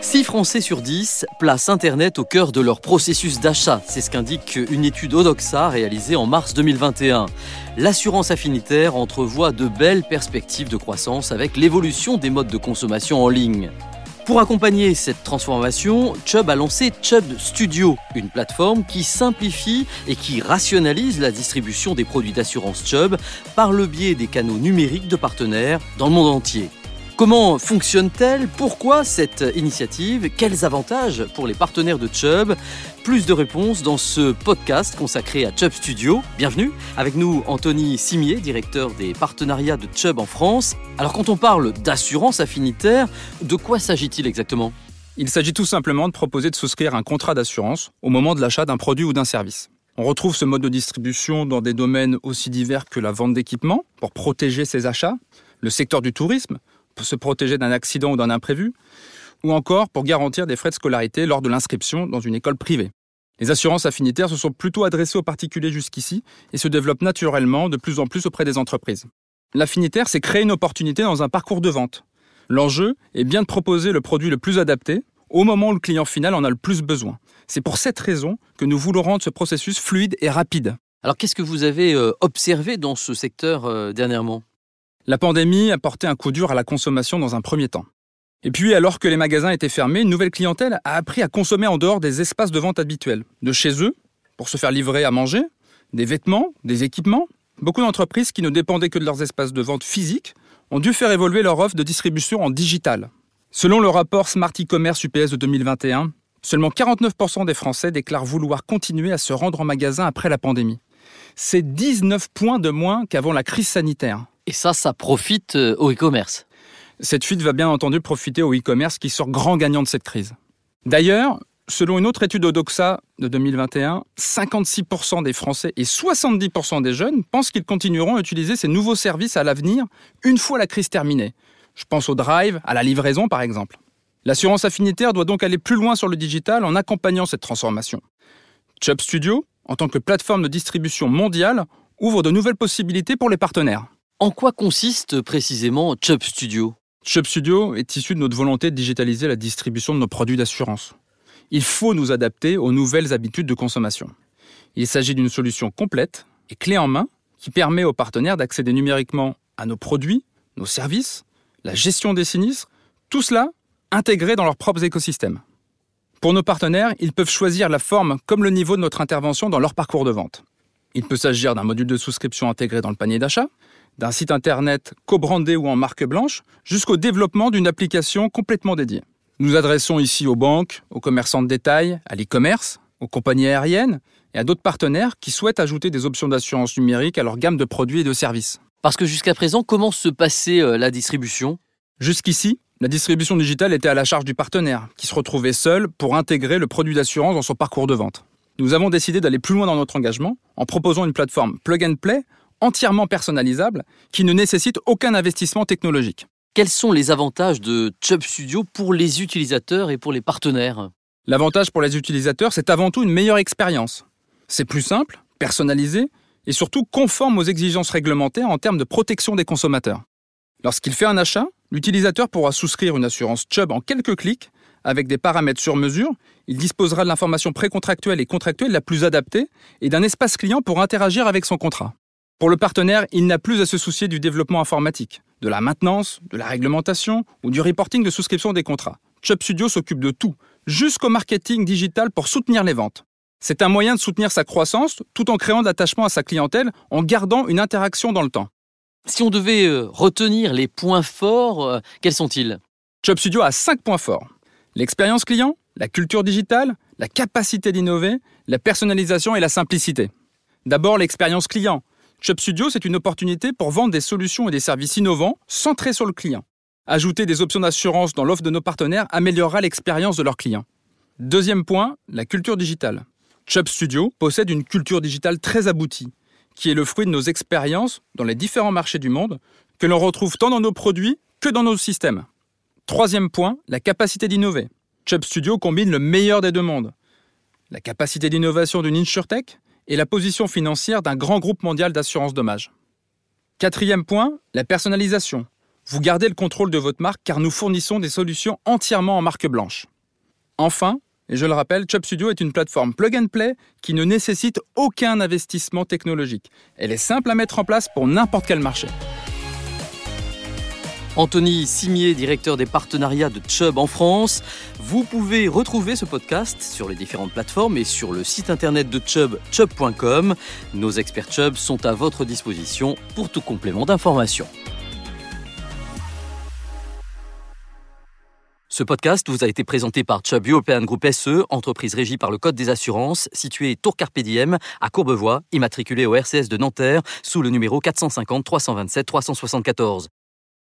6 Français sur 10 placent Internet au cœur de leur processus d'achat. C'est ce qu'indique une étude Odoxa réalisée en mars 2021. L'assurance affinitaire entrevoit de belles perspectives de croissance avec l'évolution des modes de consommation en ligne. Pour accompagner cette transformation, Chubb a lancé Chubb Studio, une plateforme qui simplifie et qui rationalise la distribution des produits d'assurance Chubb par le biais des canaux numériques de partenaires dans le monde entier. Comment fonctionne-t-elle? Pourquoi cette initiative? Quels avantages pour les partenaires de Chubb? Plus de réponses dans ce podcast consacré à Chubb Studio. Bienvenue. Avec nous, Anthony Simier, directeur des partenariats de Chubb en France. Alors, quand on parle d'assurance affinitaire, de quoi s'agit-il exactement? Il s'agit tout simplement de proposer de souscrire un contrat d'assurance au moment de l'achat d'un produit ou d'un service. On retrouve ce mode de distribution dans des domaines aussi divers que la vente d'équipements pour protéger ses achats, le secteur du tourisme, pour se protéger d'un accident ou d'un imprévu, ou encore pour garantir des frais de scolarité lors de l'inscription dans une école privée. Les assurances affinitaires se sont plutôt adressées aux particuliers jusqu'ici et se développent naturellement de plus en plus auprès des entreprises. L'affinitaire, c'est créer une opportunité dans un parcours de vente. L'enjeu est bien de proposer le produit le plus adapté au moment où le client final en a le plus besoin. C'est pour cette raison que nous voulons rendre ce processus fluide et rapide. Alors qu'est-ce que vous avez euh, observé dans ce secteur euh, dernièrement? La pandémie a porté un coup dur à la consommation dans un premier temps. Et puis, alors que les magasins étaient fermés, une nouvelle clientèle a appris à consommer en dehors des espaces de vente habituels, de chez eux, pour se faire livrer à manger, des vêtements, des équipements. Beaucoup d'entreprises qui ne dépendaient que de leurs espaces de vente physiques ont dû faire évoluer leur offre de distribution en digital. Selon le rapport Smart e-commerce UPS de 2021, seulement 49% des Français déclarent vouloir continuer à se rendre en magasin après la pandémie. C'est 19 points de moins qu'avant la crise sanitaire. Et ça, ça profite euh, au e-commerce. Cette fuite va bien entendu profiter au e-commerce qui sort grand gagnant de cette crise. D'ailleurs, selon une autre étude Odoxa de 2021, 56% des Français et 70% des jeunes pensent qu'ils continueront à utiliser ces nouveaux services à l'avenir une fois la crise terminée. Je pense au drive, à la livraison par exemple. L'assurance affinitaire doit donc aller plus loin sur le digital en accompagnant cette transformation. Chubb Studio, en tant que plateforme de distribution mondiale, ouvre de nouvelles possibilités pour les partenaires. En quoi consiste précisément Chubb Studio? Chubb Studio est issu de notre volonté de digitaliser la distribution de nos produits d'assurance. Il faut nous adapter aux nouvelles habitudes de consommation. Il s'agit d'une solution complète et clé en main qui permet aux partenaires d'accéder numériquement à nos produits, nos services, la gestion des sinistres, tout cela intégré dans leurs propres écosystèmes. Pour nos partenaires, ils peuvent choisir la forme comme le niveau de notre intervention dans leur parcours de vente. Il peut s'agir d'un module de souscription intégré dans le panier d'achat, d'un site internet co-brandé ou en marque blanche, jusqu'au développement d'une application complètement dédiée. Nous adressons ici aux banques, aux commerçants de détail, à l'e-commerce, aux compagnies aériennes et à d'autres partenaires qui souhaitent ajouter des options d'assurance numérique à leur gamme de produits et de services. Parce que jusqu'à présent, comment se passait euh, la distribution? Jusqu'ici, la distribution digitale était à la charge du partenaire, qui se retrouvait seul pour intégrer le produit d'assurance dans son parcours de vente. Nous avons décidé d'aller plus loin dans notre engagement en proposant une plateforme plug and play entièrement personnalisable qui ne nécessite aucun investissement technologique. Quels sont les avantages de Chubb Studio pour les utilisateurs et pour les partenaires? L'avantage pour les utilisateurs, c'est avant tout une meilleure expérience. C'est plus simple, personnalisé et surtout conforme aux exigences réglementaires en termes de protection des consommateurs. Lorsqu'il fait un achat, l'utilisateur pourra souscrire une assurance Chubb en quelques clics avec des paramètres sur mesure. Il disposera de l'information précontractuelle et contractuelle la plus adaptée et d'un espace client pour interagir avec son contrat. Pour le partenaire, il n'a plus à se soucier du développement informatique, de la maintenance, de la réglementation ou du reporting de souscription des contrats. Chubb Studio s'occupe de tout, jusqu'au marketing digital pour soutenir les ventes. C'est un moyen de soutenir sa croissance tout en créant de l'attachement à sa clientèle en gardant une interaction dans le temps. Si on devait euh, retenir les points forts, euh, quels sont-ils? Chubb Studio a cinq points forts. L'expérience client, la culture digitale, la capacité d'innover, la personnalisation et la simplicité. D'abord l'expérience client. Shop Studio, c'est une opportunité pour vendre des solutions et des services innovants centrés sur le client. Ajouter des options d'assurance dans l'offre de nos partenaires améliorera l'expérience de leurs clients. Deuxième point, la culture digitale. Chubb Studio possède une culture digitale très aboutie, qui est le fruit de nos expériences dans les différents marchés du monde, que l'on retrouve tant dans nos produits que dans nos systèmes. Troisième point, la capacité d'innover. Chubb Studio combine le meilleur des deux mondes. La capacité d'innovation d'une InsurTech et la position financière d'un grand groupe mondial d'assurance dommage. Quatrième point, la personnalisation. Vous gardez le contrôle de votre marque car nous fournissons des solutions entièrement en marque blanche. Enfin, et je le rappelle, Chub Studio est une plateforme plug and play qui ne nécessite aucun investissement technologique. Elle est simple à mettre en place pour n'importe quel marché. Anthony Simier, directeur des partenariats de Chubb en France. Vous pouvez retrouver ce podcast sur les différentes plateformes et sur le site internet de Chubb, chubb.com. Nos experts Chubb sont à votre disposition pour tout complément d'information. Ce podcast vous a été présenté par Chubb European Group SE, entreprise régie par le Code des assurances, située Tour Carpe Diem à Courbevoie, immatriculée au RCS de Nanterre sous le numéro 450 327 374.